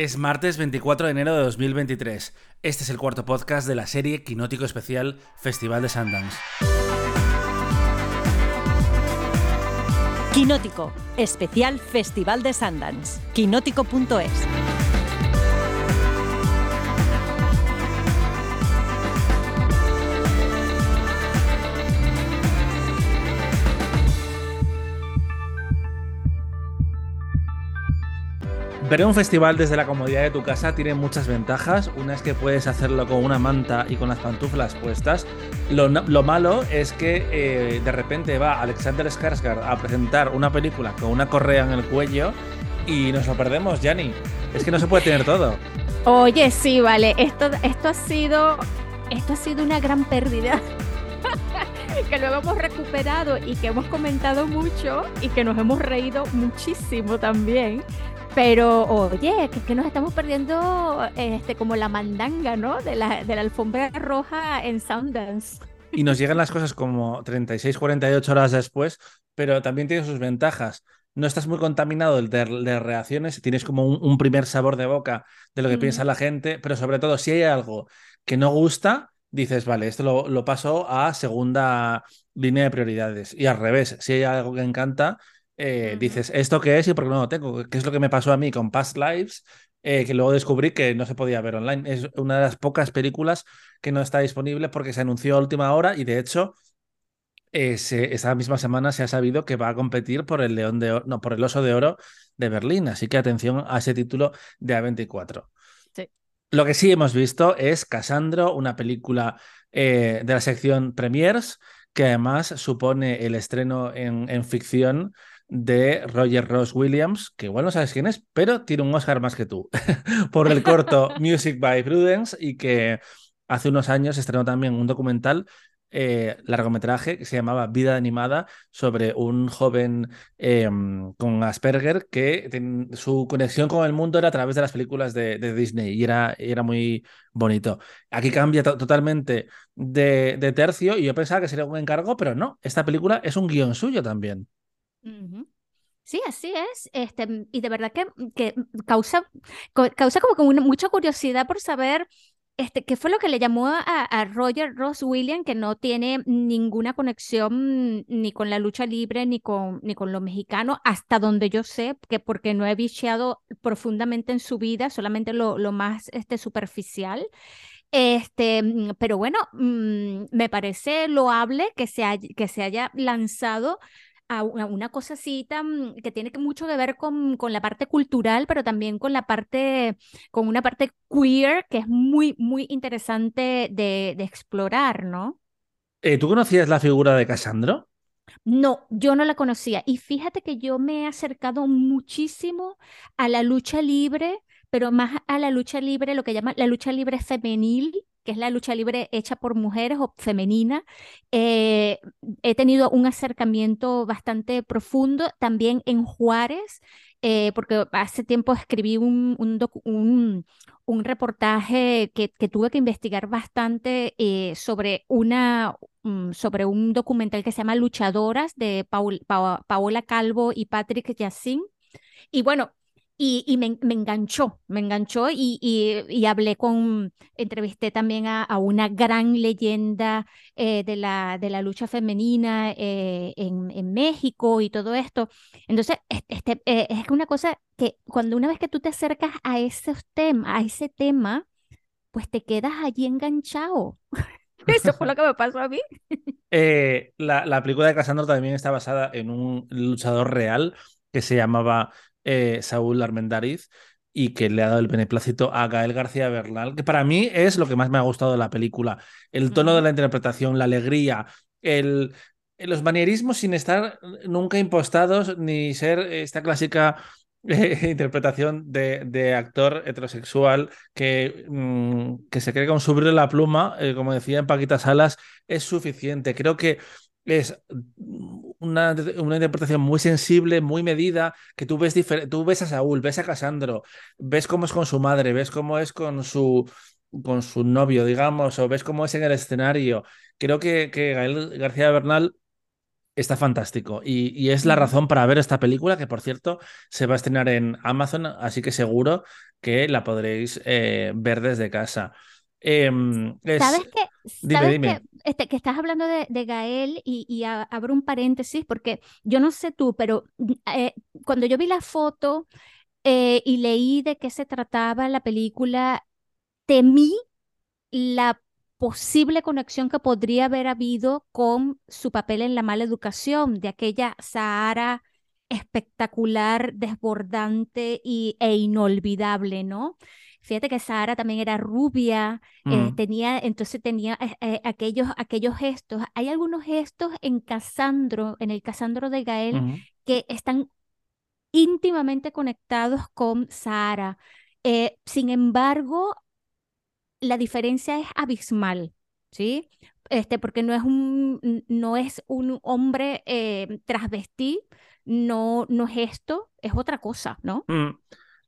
Es martes 24 de enero de 2023. Este es el cuarto podcast de la serie Quinótico Especial Festival de Sundance. Quinótico, especial Festival de Sundance. Quinótico.es. Ver un festival desde la comodidad de tu casa tiene muchas ventajas. Una es que puedes hacerlo con una manta y con las pantuflas puestas. Lo, lo malo es que eh, de repente va Alexander Skarsgård a presentar una película con una correa en el cuello y nos lo perdemos, Yanni. Es que no se puede tener todo. Oye, sí, vale. Esto, esto ha sido. Esto ha sido una gran pérdida. que luego hemos recuperado y que hemos comentado mucho y que nos hemos reído muchísimo también. Pero oye, que, que nos estamos perdiendo este, como la mandanga, ¿no? De la, de la alfombra roja en Sundance. Y nos llegan las cosas como 36, 48 horas después, pero también tiene sus ventajas. No estás muy contaminado de, de reacciones, tienes como un, un, primer sabor de boca de lo que mm. piensa la gente, pero sobre todo si hay algo que no gusta, dices, vale, esto lo, lo paso a segunda línea de prioridades. Y al revés, si hay algo que encanta, eh, dices, ¿esto qué es y por qué no lo tengo? ¿Qué es lo que me pasó a mí con Past Lives? Eh, que luego descubrí que no se podía ver online. Es una de las pocas películas que no está disponible porque se anunció a última hora y de hecho eh, se, esa misma semana se ha sabido que va a competir por el León de Oro, no, por el Oso de Oro de Berlín. Así que atención a ese título de A24. Sí. Lo que sí hemos visto es Casandro, una película de la sección Premiers, que además supone el estreno en, en ficción de Roger Ross Williams, que igual no sabes quién es, pero tiene un Oscar más que tú, por el corto Music by Prudence y que hace unos años estrenó también un documental, eh, largometraje, que se llamaba Vida Animada, sobre un joven eh, con Asperger que ten, su conexión con el mundo era a través de las películas de, de Disney y era, era, muy bonito. Aquí cambia totalmente de, de tercio y yo pensaba que sería un encargo, pero no, esta película es un guion suyo también. Sí, así es. Este, y de verdad que, que causa, causa como que mucha curiosidad por saber este, qué fue lo que le llamó a, a, Roger Ross Williams, que no tiene ninguna conexión ni con la lucha libre ni con, ni con lo mexicano, hasta donde yo sé, que porque no he bicheado profundamente en su vida, solamente lo, lo más este, superficial. Este, pero bueno, me parece loable que se, que se haya lanzado a una cosa así tan, que tiene mucho que ver con, con, la parte cultural, pero también con la parte, con una parte queer que es muy, muy interesante de, de explorar, ¿no? Eh, ¿Tú conocías la figura de Casandro? No, yo no la conocía. Y fíjate que yo me he acercado muchísimo a la lucha libre, pero más a la lucha libre, lo que llaman la lucha libre femenil, que es la lucha libre hecha por mujeres o femenina, eh, he tenido un acercamiento bastante profundo también en Juárez, eh, porque hace tiempo escribí un, un, un, reportaje que, que, tuve que investigar bastante eh, sobre, una, um, sobre un documental que se llama Luchadoras de Paul, pa, Paola Calvo y Patrick Yacine. Y bueno, y, y me, me, enganchó, me enganchó y, y, y, hablé con, entrevisté también a, a una gran leyenda eh, de, la, de la lucha femenina eh, en, en, México y todo esto. Entonces, este, eh, es una cosa que cuando una vez que tú te acercas a, esos tema, a ese tema, pues te quedas allí enganchado. Eso fue lo que me pasó a mí. Eh, la, la, película de Casandro también está basada en un luchador real que se llamaba eh, Saúl Armendariz y que le ha dado el beneplácito a Gael García Bernal, que para mí es lo que más me ha gustado de la película. El tono de la interpretación, la alegría, el, los manierismos sin estar nunca impostados ni ser esta clásica eh, interpretación de, de, actor heterosexual que, mmm, que se cree con subir la pluma, eh, como decía en Paquita Salas, es suficiente. Creo que es una, una, interpretación muy sensible, muy medida, que tú ves, tú ves a Saúl, ves a Casandro, ves cómo es con su madre, ves cómo es con su, con su novio, digamos, o ves cómo es en el escenario. Creo que, que Gael García Bernal está fantástico y, y, es la razón para ver esta película, que por cierto se va a estrenar en Amazon, así que seguro que la podréis eh, ver desde casa. Em, ¿Sabes que, ¿sabes Que, este, que estás hablando de, Gael y, abro un paréntesis porque yo no sé tú, pero eh, cuando yo vi la foto eh, y leí de qué se trataba la película, temí la posible conexión que podría haber habido con su papel en la mala educación de aquella Sahara espectacular, desbordante y, e inolvidable, ¿no? Fíjate que Sara también era rubia, eh, mm. tenía, entonces tenía eh, eh, aquellos, aquellos gestos. Hay algunos gestos en Casandro, en el Casandro de Gael, que están íntimamente conectados con Sara. sin embargo, la diferencia es abismal, ¿sí? Este, porque no es un, no es un hombre transvestí, no, no es esto, es otra cosa, ¿no? Mm.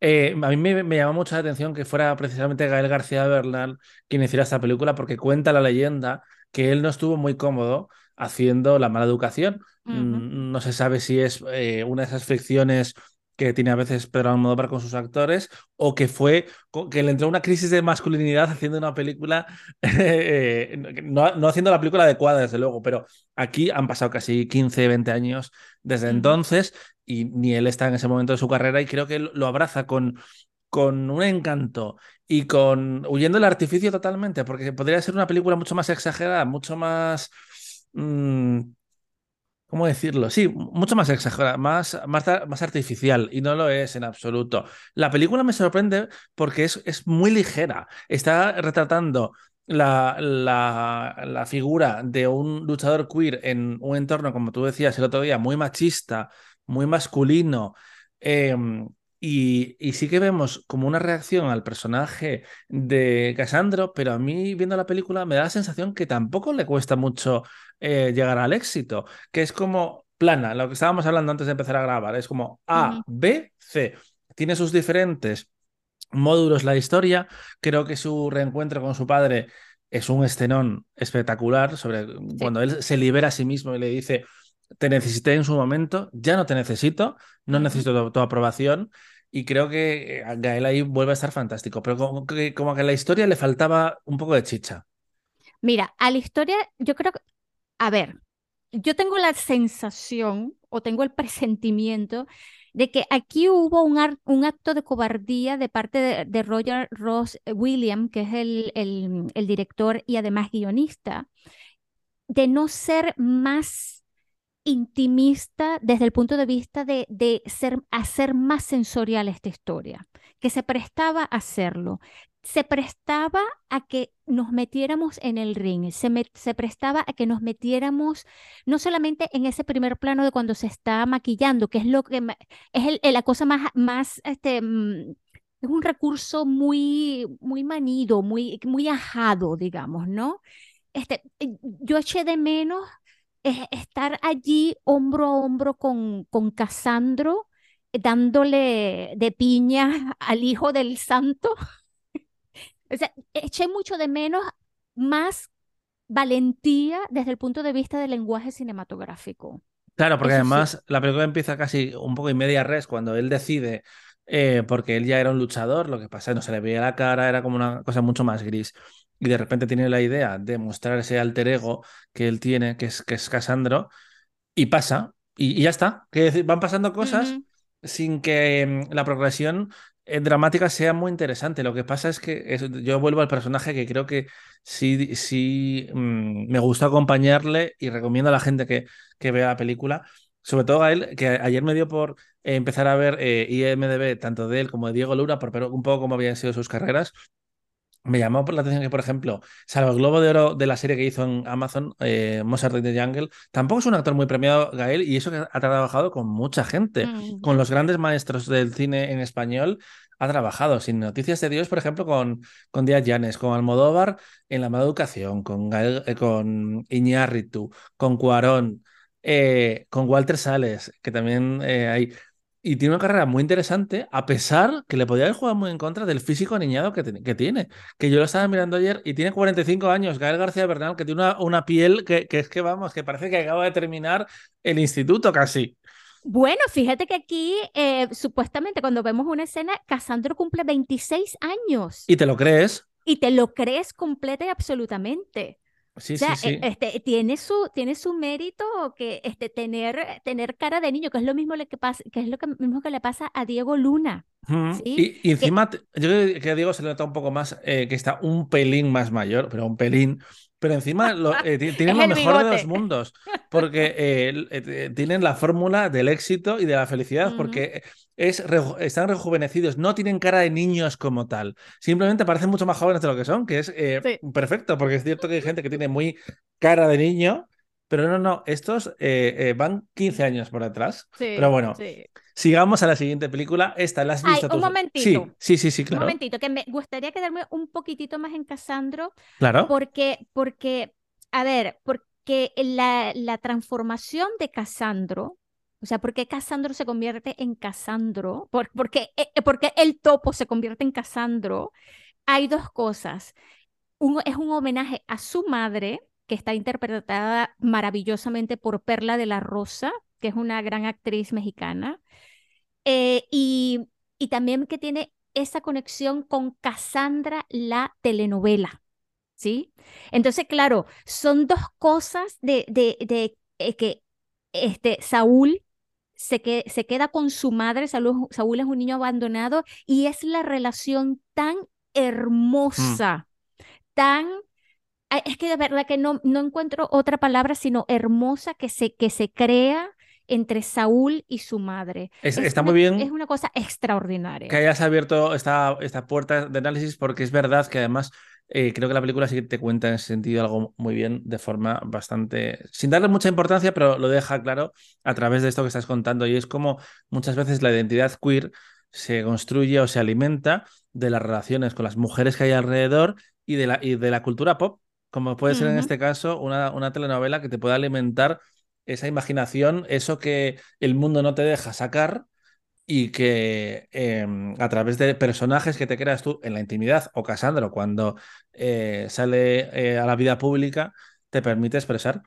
Eh, a mí me, me, llama mucho la atención que fuera precisamente Gael García Bernal quien hiciera esta película, porque cuenta la leyenda que él no estuvo muy cómodo haciendo la mala educación. Mm, no se sabe si es eh, una de esas ficciones que tiene a veces Pedro Almodóvar con sus actores, o que fue que le entró una crisis de masculinidad haciendo una película, eh, no, haciendo la película adecuada, desde luego, pero aquí han pasado casi 15, 20 años desde entonces y ni él está en ese momento de su carrera y creo que lo abraza con, con un encanto y con huyendo del artificio totalmente, porque podría ser una película mucho más exagerada, mucho más... Mm, ¿Cómo decirlo? Sí, mucho más exagerada, más, más, más, artificial y no lo es en absoluto. La película me sorprende porque es, es muy ligera. Está retratando la, la, la, figura de un luchador queer en un entorno, como tú decías el otro día, muy machista, muy masculino. Em, y, y, sí que vemos como una reacción al personaje de Casandro, pero a mí viendo la película me da la sensación que tampoco le cuesta mucho eh, llegar al éxito, que es como plana, lo que estábamos hablando antes de empezar a grabar, es como A, B, C. Tiene sus diferentes módulos la historia, creo que su reencuentro con su padre es un escenón espectacular sobre cuando él se libera a sí mismo y le dice, te necesité en su momento, ya no te necesito, no necesito tu, aprobación. Y creo que eh, Gael ahí vuelve a estar fantástico, pero como que, como que a la historia le faltaba un poco de chicha. Mira, a la historia, yo creo que, a ver, yo tengo la sensación o tengo el presentimiento de que aquí hubo un, acto de cobardía de parte de, Roger Ross Williams, que es el director y además guionista, de no ser más intimista desde el punto de vista de, de ser, hacer más sensorial esta historia, que se prestaba a hacerlo. Se prestaba a que nos metiéramos en el ring, se, se prestaba a que nos metiéramos no solamente en ese primer plano de cuando se está maquillando, que es lo que es el, la cosa más, más este, mm, es un recurso muy, muy manido, muy, muy ajado, digamos, ¿no? Este, eh, yo eché de menos estar allí hombro a hombro con, con Casandro, dándole de piña al hijo del santo. O sea, eché mucho de menos más valentía desde el punto de vista del lenguaje cinematográfico. Claro, porque además la película empieza casi un poco en media res cuando él decide, eh, porque él ya era un luchador, lo que pasa, no se le veía la cara, era como una cosa mucho más gris y de repente tiene la idea de mostrar ese alter ego que él tiene, que es, que es Casandro, y pasa, y, ya está. Que van pasando cosas sin que mm, la progresión dramática sea muy interesante. Lo que pasa es que yo vuelvo al personaje que creo que sí, sí mm, me gusta acompañarle y recomiendo a la gente que, que vea la película. Sobre todo a él, que ayer me dio por empezar a ver eh, IMDB, tanto de él como de Diego Lura, por ver un poco cómo habían sido sus carreras. Me llamó por la atención que, por ejemplo, salvo el Globo de Oro de la serie que hizo en Amazon, eh, Mozart in the Jungle, tampoco es un actor muy premiado, Gael, y eso que ha trabajado con mucha gente, mm. con los grandes maestros del cine en español, ha trabajado. Sin Noticias de Dios, por ejemplo, con, con Díaz Llanes, con Almodóvar en La Mala Educación, con, Gael, eh, con Iñárritu, con Cuarón, eh, con Walter Sales, que también hay y tiene una carrera muy interesante, a pesar que le podía haber jugado muy en contra del físico aniñado que, que, tiene. Que yo lo estaba mirando ayer y tiene 45 años, Gael García Bernal, que tiene una, una piel que, que, es que vamos, que parece que acaba de terminar el instituto casi. Bueno, fíjate que aquí, eh, supuestamente, cuando vemos una escena, Casandro cumple 26 años ¿Y te lo crees? y te lo crees completa y absolutamente. Sí, O sea, sí, e- sí. este, tiene su, tiene su mérito que este, tener, tener cara de niño, que es lo mismo le que pasa, que es lo que, mismo que le pasa a Diego Luna. Y, y Que, encima, te- yo creo que a Diego se le nota un poco más eh, que está un pelín más mayor, pero un pelín. Pero encima lo, eh, ti- tienen lo mejor de los bigote. mundos, porque eh, eh, eh, tienen la fórmula del éxito y de la felicidad, porque es reju- están rejuvenecidos, no tienen cara de niños como tal, simplemente parecen mucho más jóvenes de lo que son, que es eh, Sí. perfecto, porque es cierto que hay gente que tiene muy cara de niño, pero no, no, estos eh, eh, van 15 años por. Pero Sí, bueno, sí. sigamos a la siguiente película. Esta la has Ay, visto un tú. Sí, momentito, sí, sí, sí, un claro. momentito, que me gustaría quedarme un poquitito más en Casandro, Claro. porque, porque, a ver, porque la, la transformación de Casandro, o sea, ¿por qué Casandro se convierte en Casandro? ¿Por, por qué, eh, eh, el topo se convierte en Casandro? Hay dos cosas. Uno es un homenaje a su madre, que está interpretada maravillosamente por Perla de la Rosa, que es una gran actriz mexicana, eh, y, y también que tiene esa conexión con Cassandra, la telenovela, ¿sí? Entonces, claro, son dos cosas de, de, de, eh, que este, Saúl se, que, se queda con su madre, Saúl, Saúl es un niño abandonado, y es la relación tan Mm. hermosa, tan... Es que de verdad que no, no encuentro otra palabra sino hermosa que se, que se crea entre Saúl y su madre. Es- Es está una, muy bien es una cosa que extraordinaria. hayas abierto esta, esta puerta de análisis porque es verdad que además eh, creo que la película sí que te cuenta en ese sentido algo muy bien de forma bastante, sin darle mucha importancia, pero lo deja claro a través de esto que estás contando. Y es como muchas veces la identidad queer se construye o se alimenta de las relaciones con las mujeres que hay alrededor y de la, y de la cultura pop, como puede ser en este caso una, una telenovela que te pueda alimentar esa imaginación, eso que el mundo no te deja sacar y que eh, a través de personajes que te creas tú en la intimidad o Casandro cuando eh, sale eh, a la vida pública te permite expresar.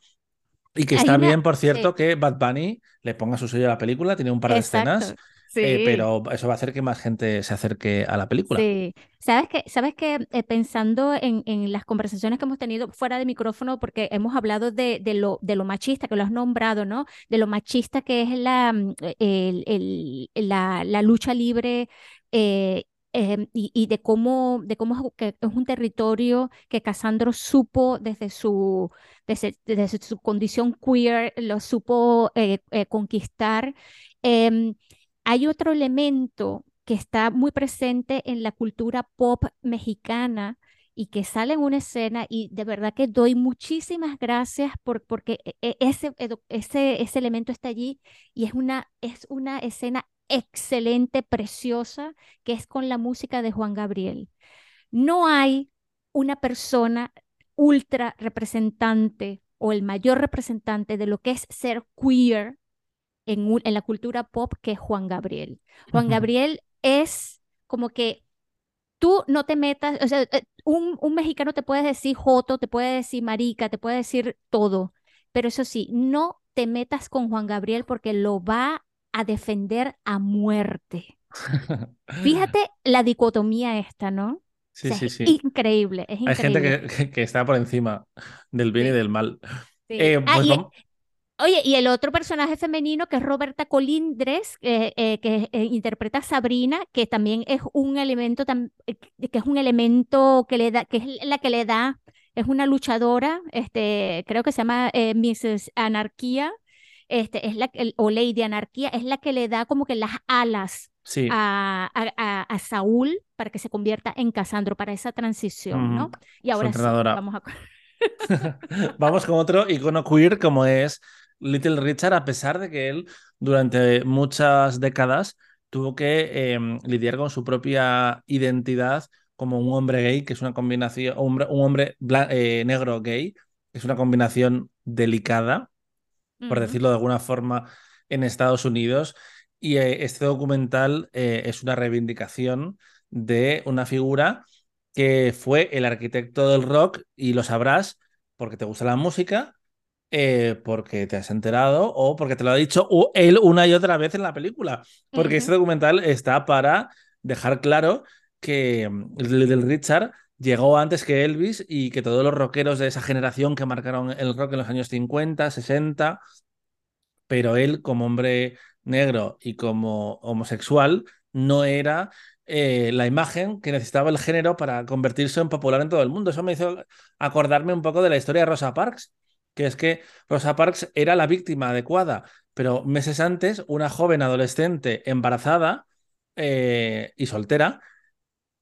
Y que Hay está una, bien, por cierto, sí, que Bad Bunny le ponga su sello a la película, tiene un par de escenas, eh, sí. pero eso va a hacer que más gente se acerque a la película. Sí, sabes que, sabes que eh, pensando en, en las conversaciones que hemos tenido fuera de micrófono, porque hemos hablado de, de lo, de lo machista, que lo has nombrado, ¿no? De lo machista que es la, mm, el- el- la, la lucha libre eh, em, y, y de cómo, de cómo es, que es un territorio que Casandro supo desde su, desde, desde su condición queer, lo supo eh, eh, conquistar. Hay otro elemento que está muy presente en la cultura pop mexicana y que sale en una escena y de verdad que doy muchísimas gracias por, porque e- e- ese, ese, ese elemento está allí y es una, es una escena excelente, preciosa, que es con la música de Juan Gabriel. No hay una persona ultra representante o el mayor representante de lo que es ser queer en, un- en la cultura pop que es Juan Gabriel. Juan Gabriel es como que tú no te metas, o sea, eh, un, un mexicano te puede decir joto, te puede decir marica, te puede decir todo, pero eso sí, no te metas con Juan Gabriel porque lo va a defender a muerte. Fíjate la dicotomía esta, ¿no? O Sí, sea, sí, es sí. increíble, es Hay gente increíble. que, que- está por encima del bien y Sí, del mal. sí. Eh, Ah, pues y, vamos. Oye, y el otro personaje femenino que es Roberta Colindres, eh, eh, que eh, interpreta a Sabrina, que también es un elemento, eh, que es un elemento que le da, que es la que le da, es una luchadora, este, creo que se llama eh, Mrs. Anarquía, este, es la, el- o Lady Anarquía, es la que le da como que las alas Sí. a, a, a- Saúl para que se convierta en Casandro, para esa transición, ¿no? Ujú. Y Su ahora sí, vamos a... Vamos con otro icono queer como es Little Richard, a pesar de que él durante muchas décadas tuvo que eh, lidiar con su propia identidad como un hombre gay, que es una combinación, hombre- un hombre eh, negro gay, que es una combinación delicada, por decirlo de alguna forma, en Estados Unidos. Y eh, este documental eh, es una reivindicación de una figura que fue el arquitecto del rock, y lo sabrás porque te gusta la música, eh, porque te has enterado o porque te lo ha dicho él una y otra vez en la película. Porque este documental está para dejar claro que mm, Little Richard llegó antes que Elvis y que todos los rockeros de esa generación que marcaron el rock en los años 50, 60, pero él como hombre negro y como homosexual no era eh, la imagen que necesitaba el género para convertirse en popular en todo el mundo. Eso me hizo acordarme un poco de la historia de Rosa Parks, que es que Rosa Parks era la víctima adecuada, pero meses antes una joven adolescente embarazada eh, y soltera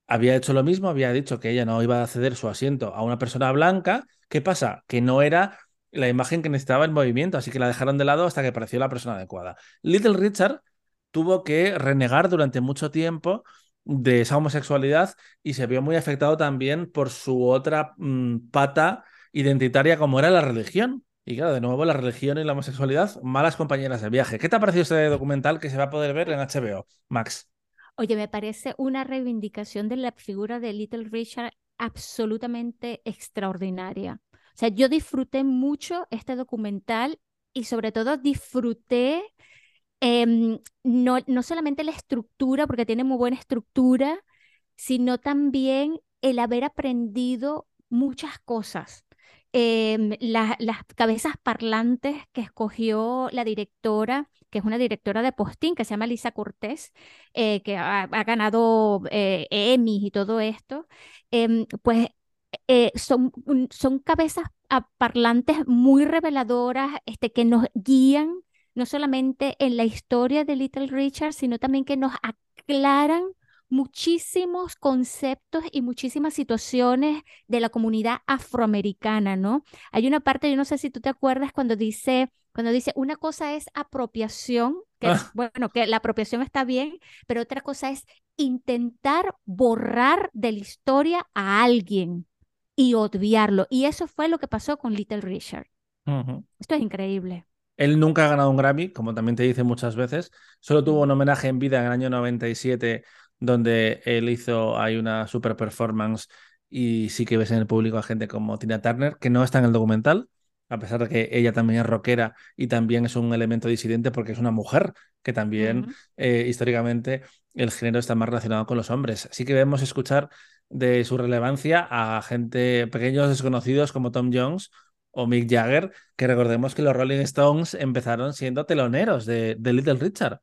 había hecho lo mismo, había dicho que ella no iba a ceder su asiento a una persona blanca. ¿Qué pasa? Que no era la imagen que necesitaba el movimiento, así que la dejaron de lado hasta que apareció la persona adecuada. Little Richard tuvo que renegar durante mucho tiempo de esa homosexualidad y se vio muy afectado también por su otra mm, pata identitaria como era la religión. Y claro, de nuevo la religión y la homosexualidad, malas compañeras de viaje. ¿Qué te ha parecido este documental que se va a poder ver en HBO, Max? Oye, me parece una reivindicación de la figura de Little Richard absolutamente extraordinaria. O sea, yo disfruté mucho este documental y sobre todo disfruté em, no, no solamente la estructura, porque tiene muy buena estructura, sino también el haber aprendido muchas cosas. Em, las cabezas parlantes que escogió la directora, que es una directora de postín, que se llama Lisa Cortés, eh, que ha, ganado eh, Emmy y todo esto, em, pues eh, son, son cabezas parlantes muy reveladoras este, que nos guían no solamente en la historia de Little Richard, sino también que nos aclaran muchísimos conceptos y muchísimas situaciones de la comunidad afroamericana, ¿no? Hay una parte, yo no sé si tú te acuerdas cuando dice, cuando dice, una cosa es apropiación, que ah. bueno, que la apropiación está bien, pero otra cosa es intentar borrar de la historia a alguien y obviarlo. Y eso fue lo que pasó con Little Richard. Esto es increíble. Él nunca ha ganado un Grammy, como también te dice muchas veces. Solo tuvo un homenaje en vida en el año 97 donde él hizo, hay una super performance y sí que ves en el público a gente como Tina Turner, que no está en el documental, a pesar de que ella también es rockera y también es un elemento disidente porque es una mujer, que también eh, históricamente el género está más relacionado con los hombres. Así que debemos escuchar de su relevancia a gente, pequeños desconocidos como Tom Jones o Mick Jagger, que recordemos que los Rolling Stones empezaron siendo teloneros de, de Little Richard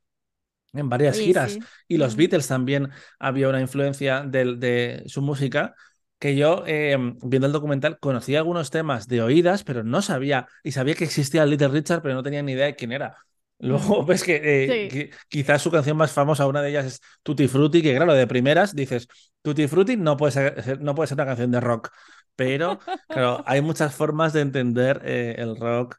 en varias giras. Y los Beatles también había una influencia de, de su música que yo, eh, viendo el documental, conocía algunos temas de oídas, pero no sabía, y sabía que existía Little Richard, pero no tenía ni idea de quién era. Luego ves que, eh, quizás su canción más famosa, una de ellas es Tutti Frutti, que claro, de primeras dices, Tutti Frutti no puede ser, no puede ser una canción de rock, pero claro, hay muchas formas de entender eh, el rock.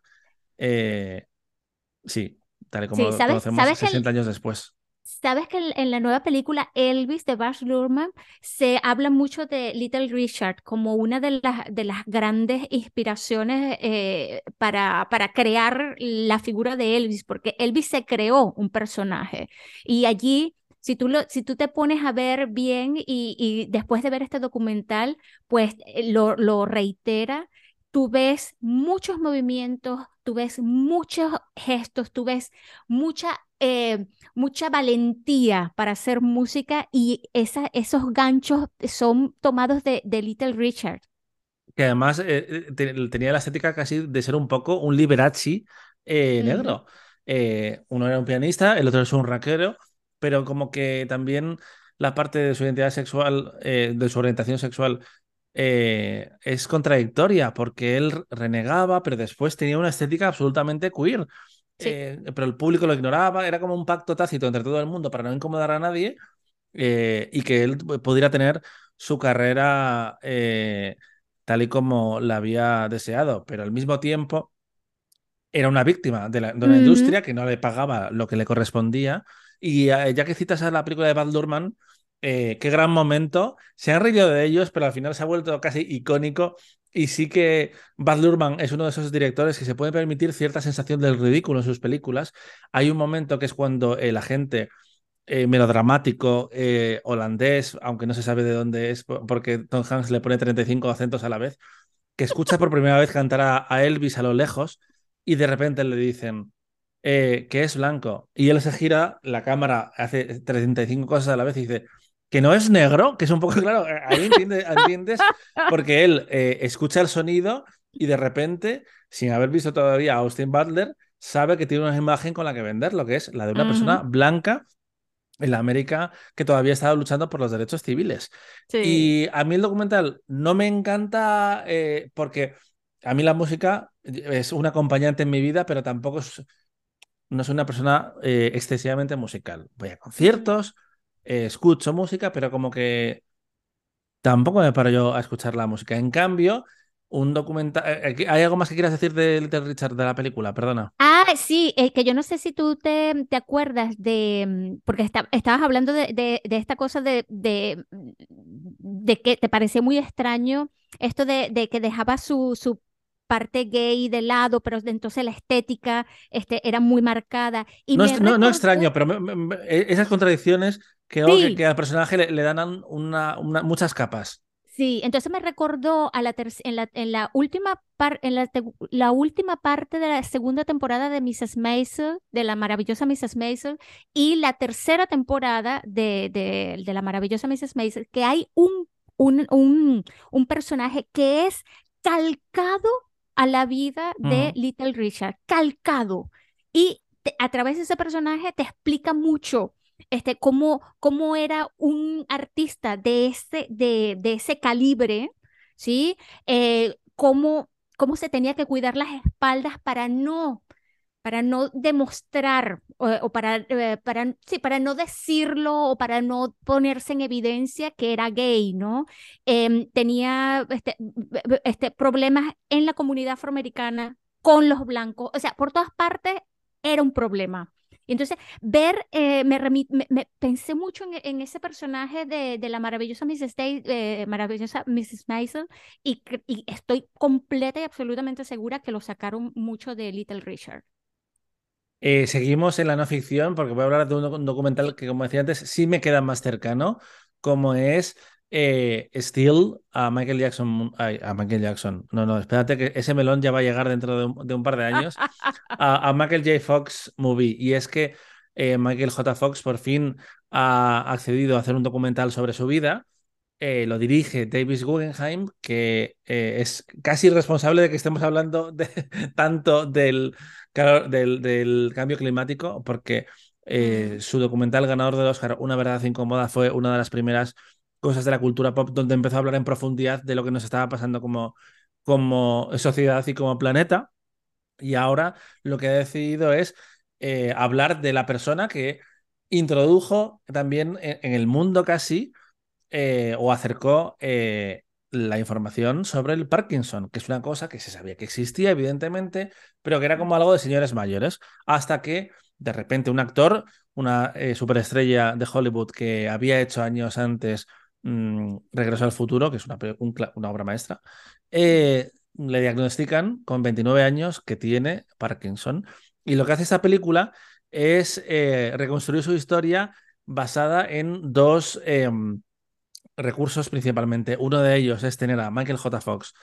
sí, tal y como conocemos 60 años después. ¿Sabes que en, la nueva película Elvis de Baz Luhrmann se habla mucho de Little Richard como una de las, de las grandes inspiraciones eh, para, para crear la figura de Elvis? Porque Elvis se creó un personaje y allí si tú, lo, si tú te pones a ver bien y, y después de ver este documental, pues eh, lo, lo, reitera, tú ves muchos movimientos, tú ves muchos gestos, tú ves mucha, eh, mucha valentía para hacer música y esa, esos ganchos son tomados de, de Little Richard. Que además eh, eh, tenía la estética casi de ser un poco un Liberace negro. uno era un pianista, el otro es un raquero, pero como que también la parte de su identidad sexual, de su orientación sexual, eh, es contradictoria porque él renegaba, pero después tenía una estética absolutamente queer. Eh, pero el público lo ignoraba, era como un pacto tácito entre todo el mundo para no incomodar a nadie eh, y que él pudiera tener su carrera tal y como la había deseado, pero al mismo tiempo era una víctima de, la, una industria que no le pagaba lo que le correspondía. Y ya que citas a la película de Durman, eh, qué gran momento. Se han reído de ellos, pero al final se ha vuelto casi icónico. Y sí que Baz Luhrmann es uno de esos directores que se puede permitir cierta sensación del ridículo en sus películas. Hay un momento que es cuando el agente eh, melodramático eh, holandés, aunque no se sabe de dónde es, porque Tom Hanks le pone 35 acentos a la vez, que escucha por primera vez cantar a, Elvis a lo lejos y de repente le dicen que es blanco y él se gira, la cámara hace 35 cosas a la vez y dice que no es negro, que es un poco claro, ahí entiendes, entiendes porque él eh, escucha el sonido y de repente, sin haber visto todavía a Austin Butler, sabe que tiene una imagen con la que vender, lo que es la de una persona blanca en la América que todavía estaba luchando por los derechos civiles. Y a mí el documental no me encanta eh, porque a mí la música es un acompañante en mi vida, pero tampoco es, no soy una persona eh, excesivamente musical. Voy a conciertos, eh, escucho música, pero como que tampoco me paro yo a escuchar la música. En cambio, un documental. ¿Hay algo más que quieras decir de Little Richard de la película? Perdona. Ah, sí, es que yo no sé si tú te, te acuerdas de. Mm, porque estabas hablando de, de, esta cosa de, de, de, que te parecía muy extraño esto de, de que dejaba su, su parte gay de lado, pero entonces la estética este, era muy marcada. Y no, no, extraño, pero esas contradicciones que, que, al personaje le, dan una, muchas capas. Sí, entonces me recordó a la en, la, en la última en la, la, última parte de la segunda temporada de Mrs. Maisel, de la maravillosa Mrs. Maisel, y la tercera temporada de, de, de la maravillosa Mrs. Maisel, que hay un, un, un, un personaje que es calcado a la vida de Little Richard, calcado. Y a través de ese personaje te explica mucho este, cómo, cómo era un artista de ese, de, de ese calibre, ¿sí? Eh, cómo, cómo se tenía que cuidar las espaldas para no para no demostrar o, para, eh, para, sí, para no decirlo o para no ponerse en evidencia que era gay, ¿no? Em, tenía este, este, problemas en la comunidad afroamericana con los blancos, o sea, por todas partes era un problema. Y entonces, ver, eh, me, me, pensé mucho en, ese personaje de, de la maravillosa Mrs. Day, eh, maravillosa Mrs. Maisel, y, y estoy completa y absolutamente segura que lo sacaron mucho de Little Richard. Eh, seguimos en la no ficción porque voy a hablar de un documental que, como decía antes, sí me queda más cercano, como es eh, Still a Michael Jackson. a Michael Jackson. No, no, espérate que ese melón ya va a llegar dentro de un, par de años. a, Michael J. Fox Movie. Y es que eh, Michael J. Fox por fin ha accedido a hacer un documental sobre su vida. lo dirige Davis Guggenheim, que es casi responsable de que estemos hablando de, tanto del Claro, del, cambio climático, porque eh, su documental ganador del Oscar, Una verdad incómoda, fue una de las primeras cosas de la cultura pop donde empezó a hablar en profundidad de lo que nos estaba pasando como, como sociedad y como planeta. Y ahora lo que ha decidido es eh, hablar de la persona que introdujo también en, el mundo casi eh, o acercó la información sobre el Parkinson, que es una cosa que se sabía que existía, evidentemente, pero que era como algo de señores mayores, hasta que de repente un actor, una eh, superestrella de Hollywood que había hecho años antes mm, Regreso al Futuro, que es una, obra maestra, eh, le diagnostican con 29 años que tiene Parkinson. Y lo que hace esta película es eh, reconstruir su historia basada en dos em, recursos principalmente. Uno de ellos es tener a Michael J. Fox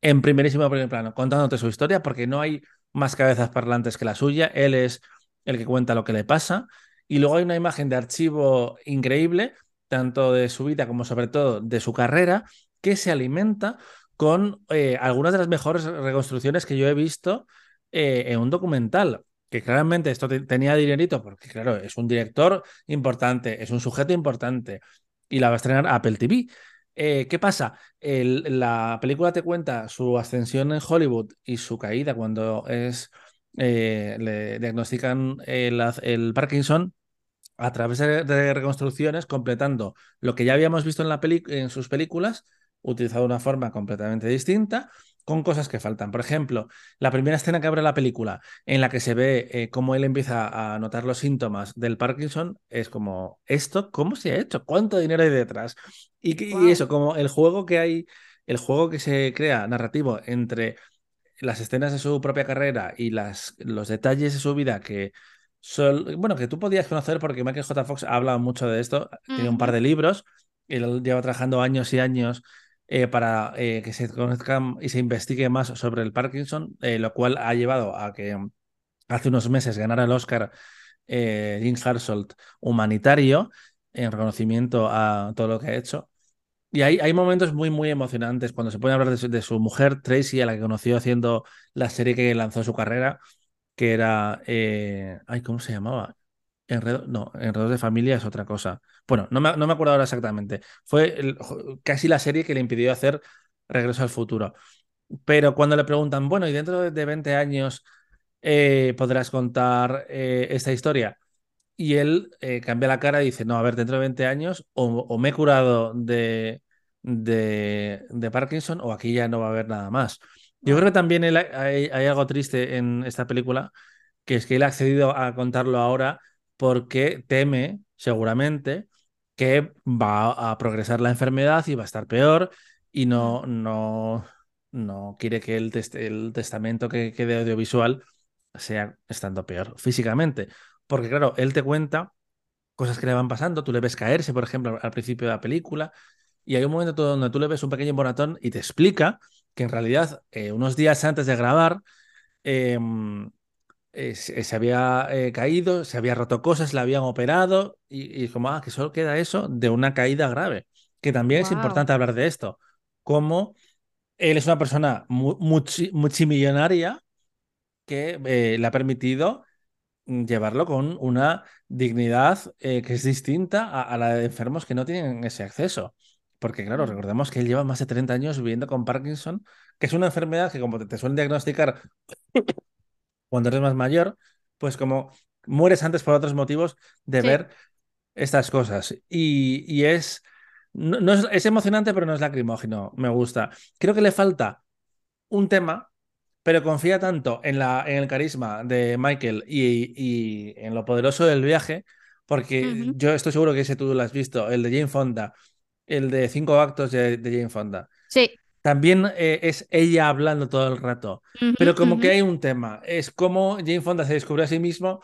en primerísimo primer plano, contándote su historia, porque no hay más cabezas parlantes que la suya. Él es el que cuenta lo que le pasa. Y luego hay una imagen de archivo increíble, tanto de su vida como sobre todo de su carrera, que se alimenta con eh, algunas de las mejores reconstrucciones que yo he visto eh, en un documental. Que claramente esto tenía dinerito, porque claro, es un director importante, es un sujeto importante, y la va a estrenar Apple TV. Eh, ¿Qué pasa? la película te cuenta su ascensión en Hollywood y su caída cuando es le diagnostican el, Parkinson a través de, reconstrucciones, completando lo que ya habíamos visto en, la en sus películas, utilizado de una forma completamente distinta, con cosas que faltan. Por ejemplo, la primera escena que abre la película, en la que se ve eh, cómo él empieza a notar los síntomas del Parkinson, es como, ¿esto cómo se ha hecho? ¿Cuánto dinero hay detrás? Y, eso, como el juego que hay, el juego que se crea narrativo entre las escenas de su propia carrera y las, los detalles de su vida que bueno, que tú podías conocer porque Michael J. Fox ha hablado mucho de esto, tiene un par de libros, él lleva trabajando años y años eh, para eh, que se conozca y se investigue más sobre el Parkinson, eh, lo cual ha llevado a que hace unos meses ganara el Oscar Jim Harsolt humanitario en reconocimiento a todo lo que ha hecho. Y hay, hay momentos muy, muy emocionantes cuando se puede hablar de su, mujer, Tracy, a la que conoció haciendo la serie que lanzó su carrera, que era. ay, ¿cómo se llamaba? Enredo, no, Enredos de Familia es otra cosa. Bueno, no me, no me acuerdo ahora exactamente. Fue casi la serie que le impidió hacer Regreso al Futuro. Pero cuando le preguntan, bueno, y dentro de 20 años eh, podrás contar eh, esta historia. Y él eh, cambia la cara y dice, no, a ver, dentro de 20 años o, me he curado de, de, de, Parkinson o aquí ya no va a haber nada más. Yo creo que también hay, hay algo triste en esta película, que es que él ha accedido a contarlo ahora porque teme, seguramente, que va a progresar la enfermedad y va a estar peor y no, no, no quiere que el, el testamento que quede audiovisual sea estando peor físicamente. Porque claro, él te cuenta cosas que le van pasando, tú le ves caerse, por ejemplo, al principio de la película, y hay un momento donde tú le ves un pequeño moratón y te explica que en realidad eh, unos días antes de grabar, em, eh, se, había eh, caído, se había roto cosas, le habían operado y, como, ah, que solo queda eso de una caída grave. Que también es importante hablar de esto. Como él es una persona multimillonaria que le ha permitido llevarlo con una dignidad que es distinta a, la de enfermos que no tienen ese acceso. Porque, claro, recordemos que él lleva más de 30 años viviendo con Parkinson, que es una enfermedad que, como te suelen diagnosticar cuando eres más mayor, pues como mueres antes por otros motivos de ver estas cosas. Y, es, no, es, emocionante, pero no es lacrimógeno, me gusta. Creo que le falta un tema, pero confía tanto en, la, en el carisma de Michael y, en lo poderoso del viaje, porque yo estoy seguro que ese tú lo has visto, el de Jane Fonda, el de cinco actos de, de Jane Fonda. Sí también eh, es ella hablando todo el rato. pero como que hay un tema. Es como Jane Fonda se descubrió a sí mismo,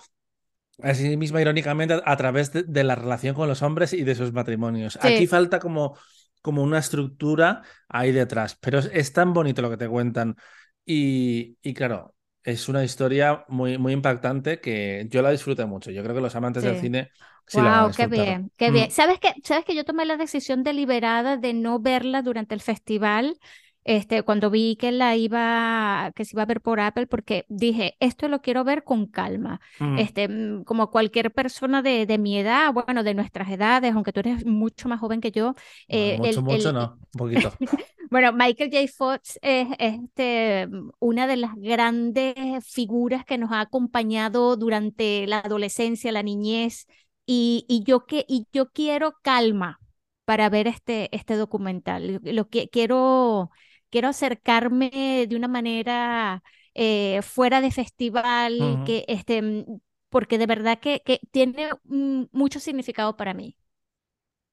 a sí misma irónicamente, a, través de, la relación con los hombres y de sus matrimonios. Aquí falta como, como una estructura ahí detrás. Pero es, tan bonito lo que te cuentan. Y, y, claro, es una historia muy, muy impactante que yo la disfruté mucho. Yo creo que los amantes del cine wow, qué bien, qué bien. Mm. ¿Sabes que ¿Sabes que yo tomé la decisión deliberada de no verla durante el festival? Este, cuando vi que la iba, que se iba a ver por Apple, porque dije, esto lo quiero ver con calma. Mm. Este, mm, como cualquier persona de, de, mi edad, bueno, de nuestras edades, aunque tú eres mucho más joven que yo. Eh, mucho, mucho no, un poquito. bueno, Michael J. Fox es este, una de las grandes figuras que nos ha acompañado durante la adolescencia, la niñez, y, yo, que, y yo quiero calma para ver este, este documental. Lo que quiero, quiero acercarme de una manera eh, fuera de festival, que este, mm, porque de verdad que, que tiene mucho significado para mí.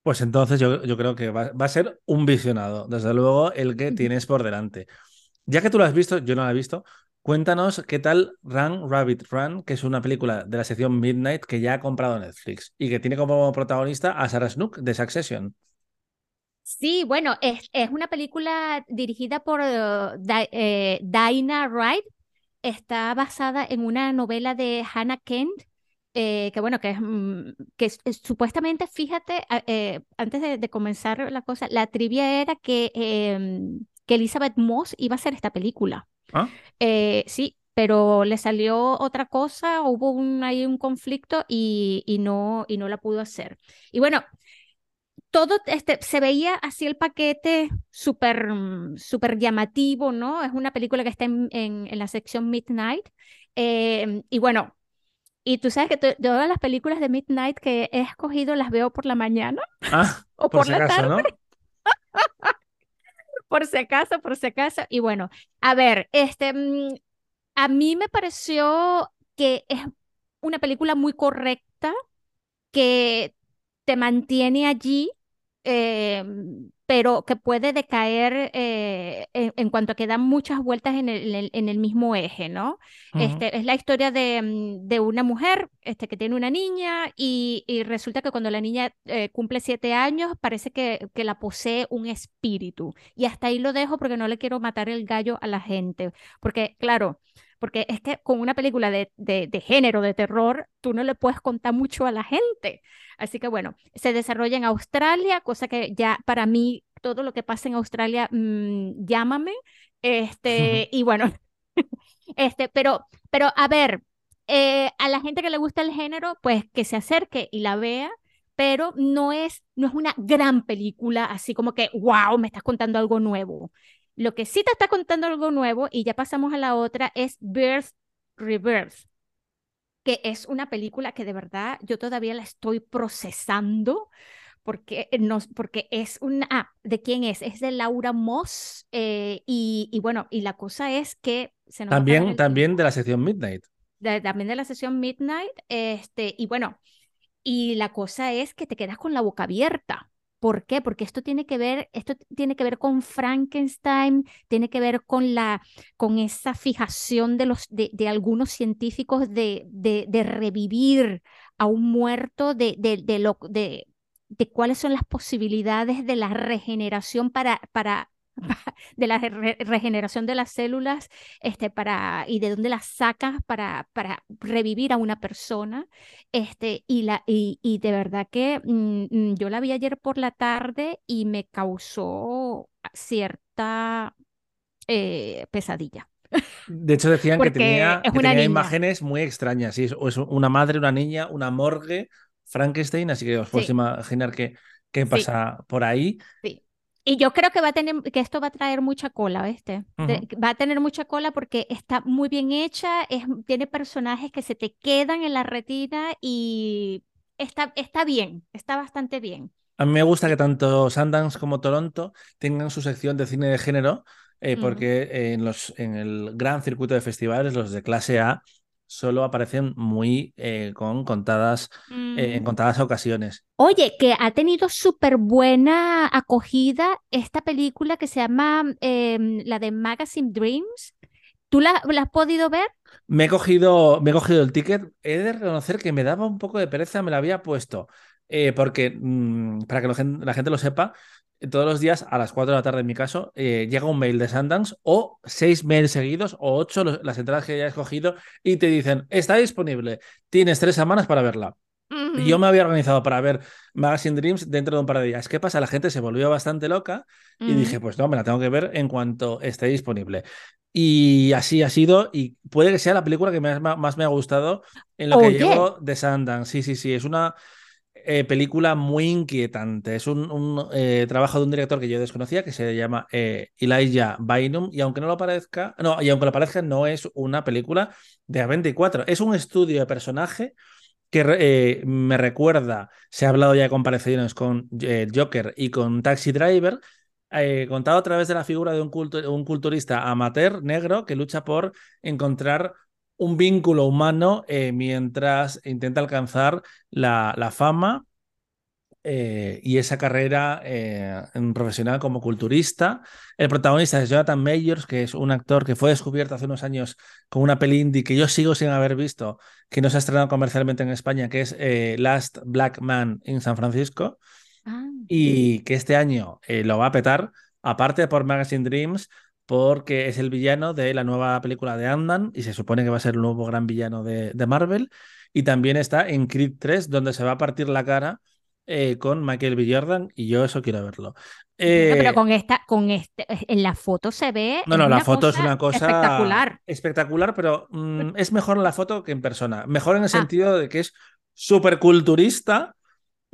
Pues entonces yo, yo creo que va, va, a ser un visionado, desde luego, el que tienes por delante. Ya que tú lo has visto, yo no lo he visto, Cuéntanos qué tal Run Rabbit Run, que es una película de la sección Midnight que ya ha comprado Netflix y que tiene como protagonista a Sarah Snook de Succession. Sí, bueno, es, es una película dirigida por uh, Dinah Wright. Está basada en una novela de Hannah Kent, eh, que bueno, que es, mm, que supuestamente, fíjate, antes de, comenzar la cosa, la trivia era que, em, que Elizabeth Moss iba a hacer esta película. ¿Ah? Eh, sí, pero le salió otra cosa, hubo un, ahí un conflicto y, y, no, y no la pudo hacer. Y bueno, todo este, se veía así el paquete súper super llamativo, ¿no? Es una película que está en, en, la sección Midnight. Eh, y bueno, y tú sabes que todas las películas de Midnight que he escogido las veo por la mañana ah, o por, la tarde. ¿no? por si acaso, por si acaso. Y bueno, a ver, este, mm, a mí me pareció que es una película muy correcta, que te mantiene allí eh, pero que puede decaer eh, en, en cuanto a que da muchas vueltas en el, en el- mismo eje, ¿no? Ujú. Este, es la historia de, mm, de una mujer este, que tiene una niña y, y resulta que cuando la niña eh, cumple siete años parece que, que la posee un espíritu. Y hasta ahí lo dejo porque no le quiero matar el gallo a la gente. Porque, claro, porque es que con una película de, de, de género, de terror, tú no le puedes contar mucho a la gente. Así que bueno, se desarrolla en Australia, cosa que ya para mí todo lo que pasa en Australia, mm, llámame. Este, y bueno, este, pero, pero a ver, eh, a la gente que le gusta el género, pues que se acerque y la vea, pero no es, no es una gran película, así como que, wow, me estás contando algo nuevo. Lo que sí te está contando algo nuevo, y ya pasamos a la otra, es Birth Rebirth que es una película que de verdad yo todavía la estoy procesando porque, no, porque es una... Ah, ¿de quién es? Es de Laura Moss eh, y, y bueno, y la cosa es que se nos También, también de la sección Midnight. de- también de la sesión Midnight, este, y bueno, y la cosa es que te quedas con la boca abierta. ¿Por qué? Porque esto tiene que ver, esto tiene que ver con Frankenstein, tiene que ver con la, con esa fijación de los, de, de algunos científicos de, de, de revivir a un muerto, de, de, de de cuáles son las posibilidades de la regeneración para, para, de la re- regeneración de las células, este, para, y de dónde las sacas para, para revivir a una persona. Este, y, la, y, y de verdad que mm, mm, yo la vi ayer por la tarde y me causó cierta eh, pesadilla, De hecho, decían que tenía, que tenía imágenes muy extrañas. Sí, es, una madre, una niña, una morgue, Frankenstein, así que os podéis Sí, imaginar qué, qué sí, pasa por ahí. Y yo creo que va a tener, que esto va a traer mucha cola, ¿viste? Va a tener mucha cola porque está muy bien hecha, es, tiene personajes que se te quedan en la retina y está, está bien, está bastante bien. A mí me gusta que tanto Sundance como Toronto tengan su sección de cine de género, eh, porque en, los, en el gran circuito de festivales, los de clase A, solo aparecen muy eh, con contadas, eh, en Mm. contadas ocasiones. Oye, que ha tenido súper buena acogida esta película que se llama em, la de Magazine Dreams. ¿Tú la, la has podido ver? Me he cogido, me he cogido el ticket. He de reconocer que me daba un poco de pereza, me la había puesto. eh, porque, mm, para que la gente, la gente lo sepa, todos los días a las 4 de la tarde, en mi caso, eh, llega un mail de Sundance o seis mails seguidos o ocho los- las entradas que ya he escogido y te dicen, está disponible, tienes tres semanas para verla. Yo me había organizado para ver Magazine Dreams dentro de un par de días. ¿Qué pasa? La gente se volvió bastante loca y dije, pues no, me la tengo que ver en cuanto esté disponible. Y así ha sido, y puede que sea la película que más, más me ha gustado en lo que Oye, llevo de Sundance. Sí, sí, sí, es una eh, película muy inquietante. Es un, eh, trabajo de un director que yo desconocía que se llama eh, Elijah Bynum, y aunque no lo parezca, no, y aunque lo parezca, no es una película de A24, es un estudio de personaje que eh, me recuerda, se ha hablado ya de comparaciones con Joker y con Taxi Driver, eh, contado a través de la figura de un, cultu- un culturista amateur negro que lucha por encontrar un vínculo humano eh, mientras intenta alcanzar la, la fama eh, y esa carrera eh, profesional como culturista. El protagonista es Jonathan Majors, que es un actor que fue descubierto hace unos años con una peli indie que yo sigo sin haber visto, que no se ha estrenado comercialmente en España, que es eh, Last Black Man in San Francisco, ah, y que este año lo va a petar, aparte por Magazine Dreams, porque es el villano de la nueva película de Ant-Man y se supone que va a ser el nuevo gran villano de, de Marvel. Y también está en Creed 3, donde se va a partir la cara eh, con Michael B. Jordan y yo eso quiero verlo. pero Eh, con esta, con este, en la foto se ve, no, no, la foto es una cosa espectacular. espectacular, pero mm, es mejor en la foto que en persona. Mejor en el Ah, sentido de que es súper culturista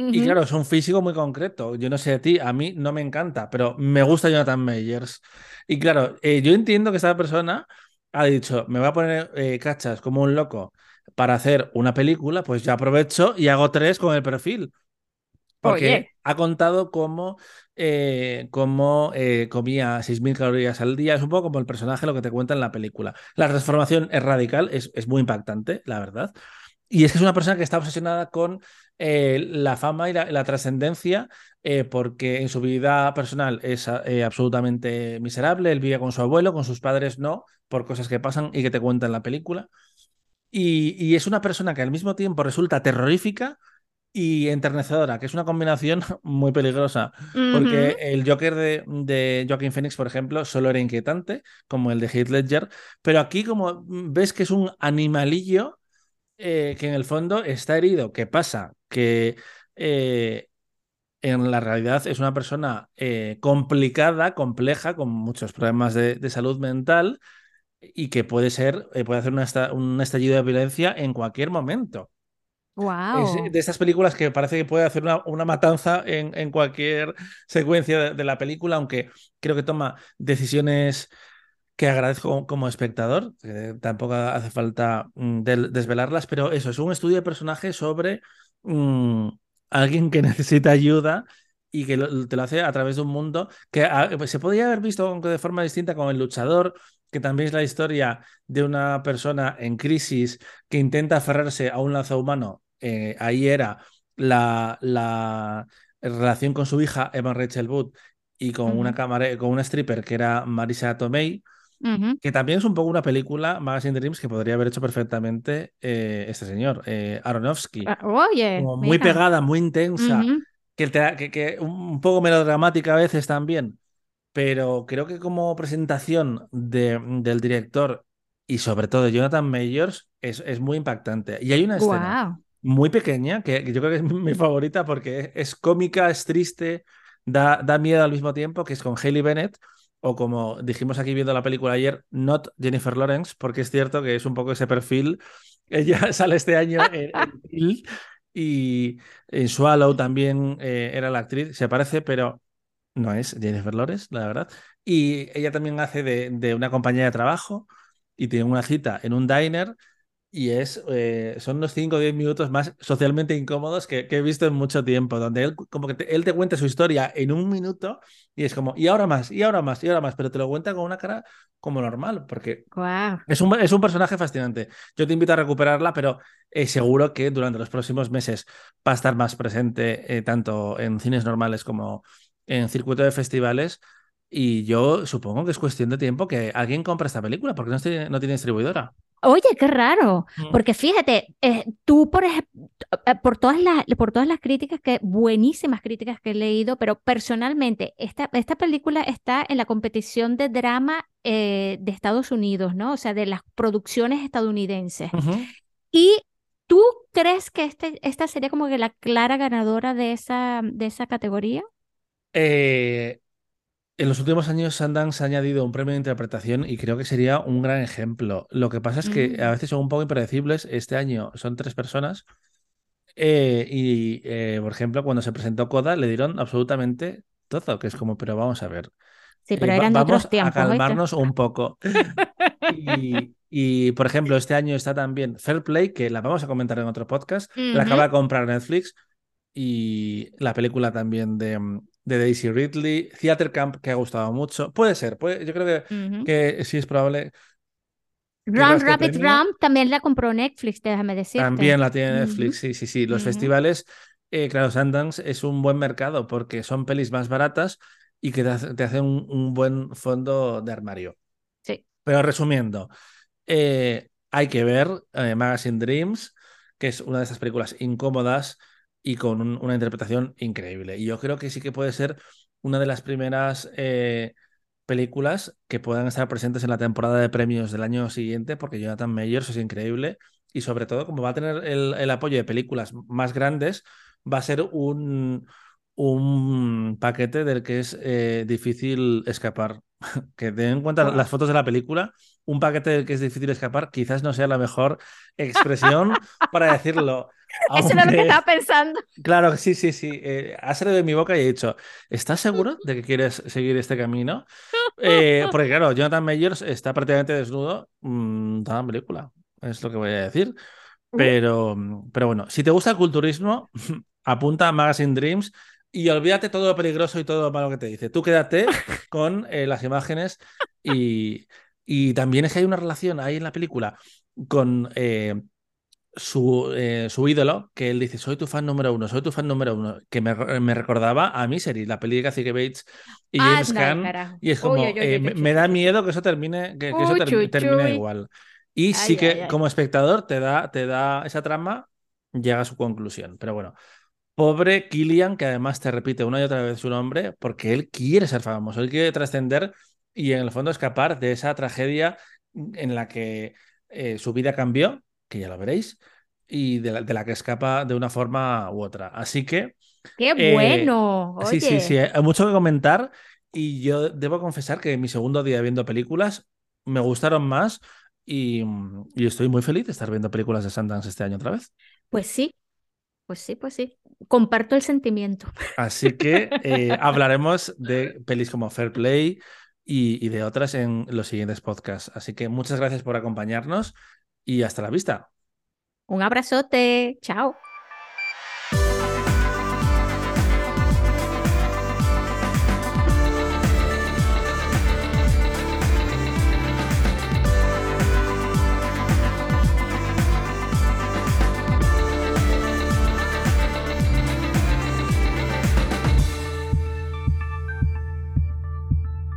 y claro, es un físico muy concreto. Yo no sé a ti, a mí no me encanta, pero me gusta Jonathan Meyers. Y claro, eh, yo entiendo que esta persona ha dicho, me voy a poner eh, cachas como un loco para hacer una película, pues ya aprovecho y hago tres con el perfil. Porque Oye, ha contado cómo, eh, cómo eh, comía 6.000 calorías al día. Es un poco como el personaje lo que te cuenta en la película. La transformación es radical, es, es muy impactante, la verdad. Y es que es una persona que está obsesionada con eh, la fama y la, la trascendencia, eh, porque en su vida personal es eh, absolutamente miserable. Él vive con su abuelo, con sus padres no, por cosas que pasan y que te cuentan en la película. Y, y es una persona que al mismo tiempo resulta terrorífica y enternecedora, que es una combinación muy peligrosa, porque Ujú. el Joker de, de Joaquin Phoenix, por ejemplo, solo era inquietante, como el de Heath Ledger, pero aquí como ves que es un animalillo eh, que en el fondo está herido. ¿Qué pasa? Que eh, en la realidad es una persona eh, complicada, compleja, con muchos problemas de, de salud mental y que puede ser, puede hacer una un estallido de violencia en cualquier momento. Es Wow. de estas películas que parece que puede hacer una, una matanza en, en cualquier secuencia de, de la película, aunque creo que toma decisiones que agradezco como espectador, que tampoco hace falta mm, desvelarlas, pero eso, es un estudio de personaje sobre mm, alguien que necesita ayuda y que lo- te lo hace a través de un mundo que ah, pues, se podría haber visto aunque de forma distinta con El Luchador, que también es la historia de una persona en crisis que intenta aferrarse a un lazo humano. Eh, ahí era la, la relación con su hija, Emma Rachel Wood, y con una cámara, con una stripper que era Marisa Tomei, ujú. que también es un poco una película, Magazine Dreams, que podría haber hecho perfectamente eh, este señor, eh, Aronofsky. Ah, Oye, Como muy pegada, muy intensa, Ujú. que, te- que, que un poco melodramática a veces también, pero creo que como presentación de, del director y sobre todo de Jonathan Majors es, es muy impactante. Y hay una escena Guau. muy pequeña que, que yo creo que es mi, favorita porque es, es cómica, es triste, da, da miedo al mismo tiempo, que es con Hailey Bennett. O como dijimos aquí viendo la película ayer, not Jennifer Lawrence, porque es cierto que es un poco ese perfil. Ella sale este año en, en y en Swallow también eh, era la actriz, se parece, pero no es Jennifer Lawrence, la verdad. Y ella también hace de, de una compañía de trabajo y tiene una cita en un diner y es, eh, son los 5 o 10 minutos más socialmente incómodos que, que he visto en mucho tiempo, donde él como que te, él te cuenta su historia en un minuto y es como, y ahora más, y ahora más, y ahora más, pero te lo cuenta con una cara como normal, porque Guau. es un, es un personaje fascinante. Yo te invito a recuperarla, pero eh, seguro que durante los próximos meses va a estar más presente eh, tanto en cines normales como en circuito de festivales. Y yo supongo que es cuestión de tiempo que alguien compre esta película, porque no tiene, no tiene distribuidora. Oye, qué raro, Mm. porque fíjate, eh, tú por ejemplo, por todas las, por todas las críticas que, buenísimas críticas que he leído, pero personalmente, esta, esta película está en la competición de drama eh, de Estados Unidos, ¿no? O sea, de las producciones estadounidenses. ¿Y tú crees que este, esta sería como que la clara ganadora de esa, de esa categoría? Eh, en los últimos años Sundance ha añadido un premio de interpretación y creo que sería un gran ejemplo. Lo que pasa es que a Mm. veces son un poco impredecibles. Este año son tres personas eh, y, eh, por ejemplo, cuando se presentó Coda le dieron absolutamente todo, que es como, pero vamos a ver, Sí, eh, pero eran vamos otros a calmarnos un poco. Y, y, por ejemplo, este año está también Fair Play, que la vamos a comentar en otro podcast, la acaba de comprar Netflix y la película también de, de Daisy Ridley, Theater Camp, que ha gustado mucho. Puede ser, puede- yo creo que, sí es probable este Rabbit, Run también la compró Netflix, déjame decirte. también la tiene Netflix. Sí, sí, sí. Los festivales, eh, claro, Sundance es un buen mercado porque son pelis más baratas y que te, hace- te hacen un, un buen fondo de armario. Sí. Pero resumiendo, eh, hay que ver eh, Magazine Dreams, que es una de esas películas incómodas y con un- una interpretación increíble. Y yo creo que sí que puede ser una de las primeras eh, películas que puedan estar presentes en la temporada de premios del año siguiente, porque Jonathan Majors es increíble y sobre todo como va a tener el, el apoyo de películas más grandes, va a ser un, un paquete del que es eh, difícil escapar. Que ten en cuenta las fotos de la película, un paquete del que es difícil escapar quizás no sea la mejor expresión para decirlo. Eso es lo que estaba pensando. claro, sí, sí, sí. eh, ha salido de mi boca y he dicho, ¿estás seguro de que quieres seguir este camino? Eh, porque claro, Jonathan Majors está prácticamente desnudo mm, toda la película, es lo que voy a decir. Pero, pero bueno, si te gusta el culturismo, apunta a Magazine Dreams y olvídate todo lo peligroso y todo lo malo que te dice. Tú quédate con eh, las imágenes y, y también es que hay una relación ahí en la película con eh, su, eh, su ídolo, que él dice, soy tu fan número uno, soy tu fan número uno, que me, me recordaba a Misery, la peli de Kathy Bates y James Caan, y es como, uy, uy, eh, me, da miedo que eso termine, que, que eso ter- termine igual. Y sí Ay, que ay, ay. como espectador te da, te da esa trama, llega a su conclusión. Pero bueno, pobre Killian, que además te repite una y otra vez su nombre, porque él quiere ser famoso, él quiere trascender y en el fondo escapar de esa tragedia en la que eh, su vida cambió, que ya lo veréis, y de la, de la que escapa de una forma u otra. Así que Qué eh, bueno. sí, sí, sí, hay mucho que comentar y yo debo confesar que mi segundo día viendo películas me gustaron más y, y estoy muy feliz de estar viendo películas de Sundance este año otra vez. pues sí, pues sí, pues sí. Comparto el sentimiento. Así que eh, hablaremos de pelis como Fair Play y, de otras en los siguientes podcasts. Así que muchas gracias por acompañarnos y hasta la vista. Un abrazote. Chao.